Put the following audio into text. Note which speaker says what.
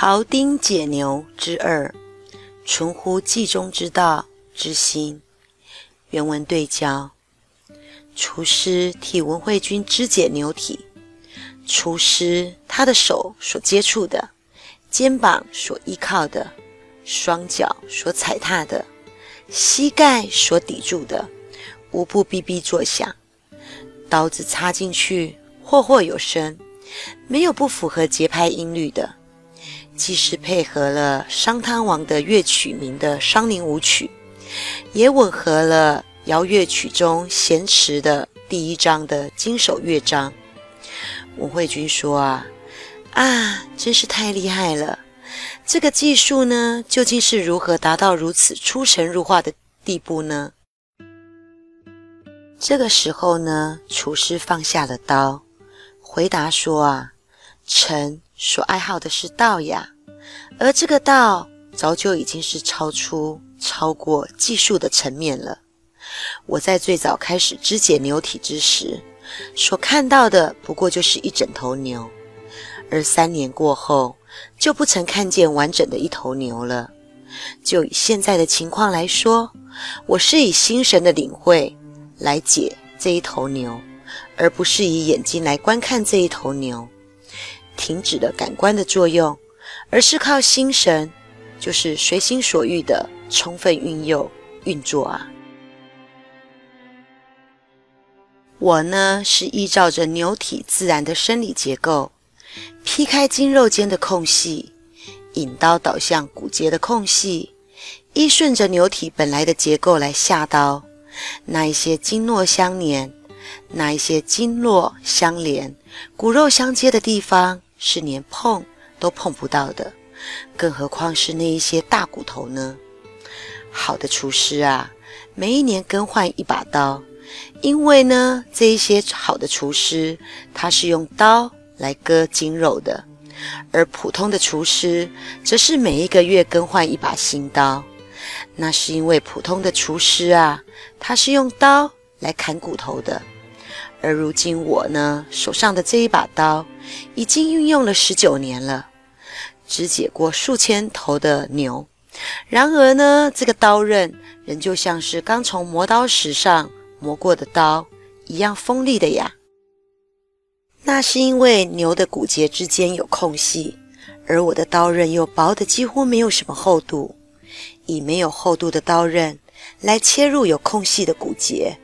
Speaker 1: 庖丁解牛之二，存乎计中之道之心。原文对焦：厨师替文惠君肢解牛体，厨师他的手所接触的，肩膀所依靠的，双脚所踩踏的，膝盖所抵住的，无不哔哔作响。刀子插进去，霍霍有声，没有不符合节拍音律的。既是配合了商汤王的乐曲名的商宁舞曲，也吻合了瑶乐曲中弦池的第一章的经手乐章。文慧君说啊啊，真是太厉害了！这个技术呢，究竟是如何达到如此出神入化的地步呢？这个时候呢，厨师放下了刀，回答说啊，臣。所爱好的是道呀，而这个道早就已经是超出、超过技术的层面了。我在最早开始肢解牛体之时，所看到的不过就是一整头牛，而三年过后，就不曾看见完整的一头牛了。就以现在的情况来说，我是以心神的领会来解这一头牛，而不是以眼睛来观看这一头牛。停止了感官的作用，而是靠心神，就是随心所欲的充分运用运作啊。我呢是依照着牛体自然的生理结构，劈开筋肉间的空隙，引刀导向骨节的空隙，依顺着牛体本来的结构来下刀。那一些经络相连，那一些经络相连，骨肉相接的地方。是连碰都碰不到的，更何况是那一些大骨头呢？好的厨师啊，每一年更换一把刀，因为呢，这一些好的厨师他是用刀来割筋肉的，而普通的厨师则是每一个月更换一把新刀。那是因为普通的厨师啊，他是用刀来砍骨头的。而如今我呢，手上的这一把刀已经运用了十九年了，肢解过数千头的牛。然而呢，这个刀刃仍旧像是刚从磨刀石上磨过的刀一样锋利的呀。那是因为牛的骨节之间有空隙，而我的刀刃又薄的几乎没有什么厚度，以没有厚度的刀刃来切入有空隙的骨节。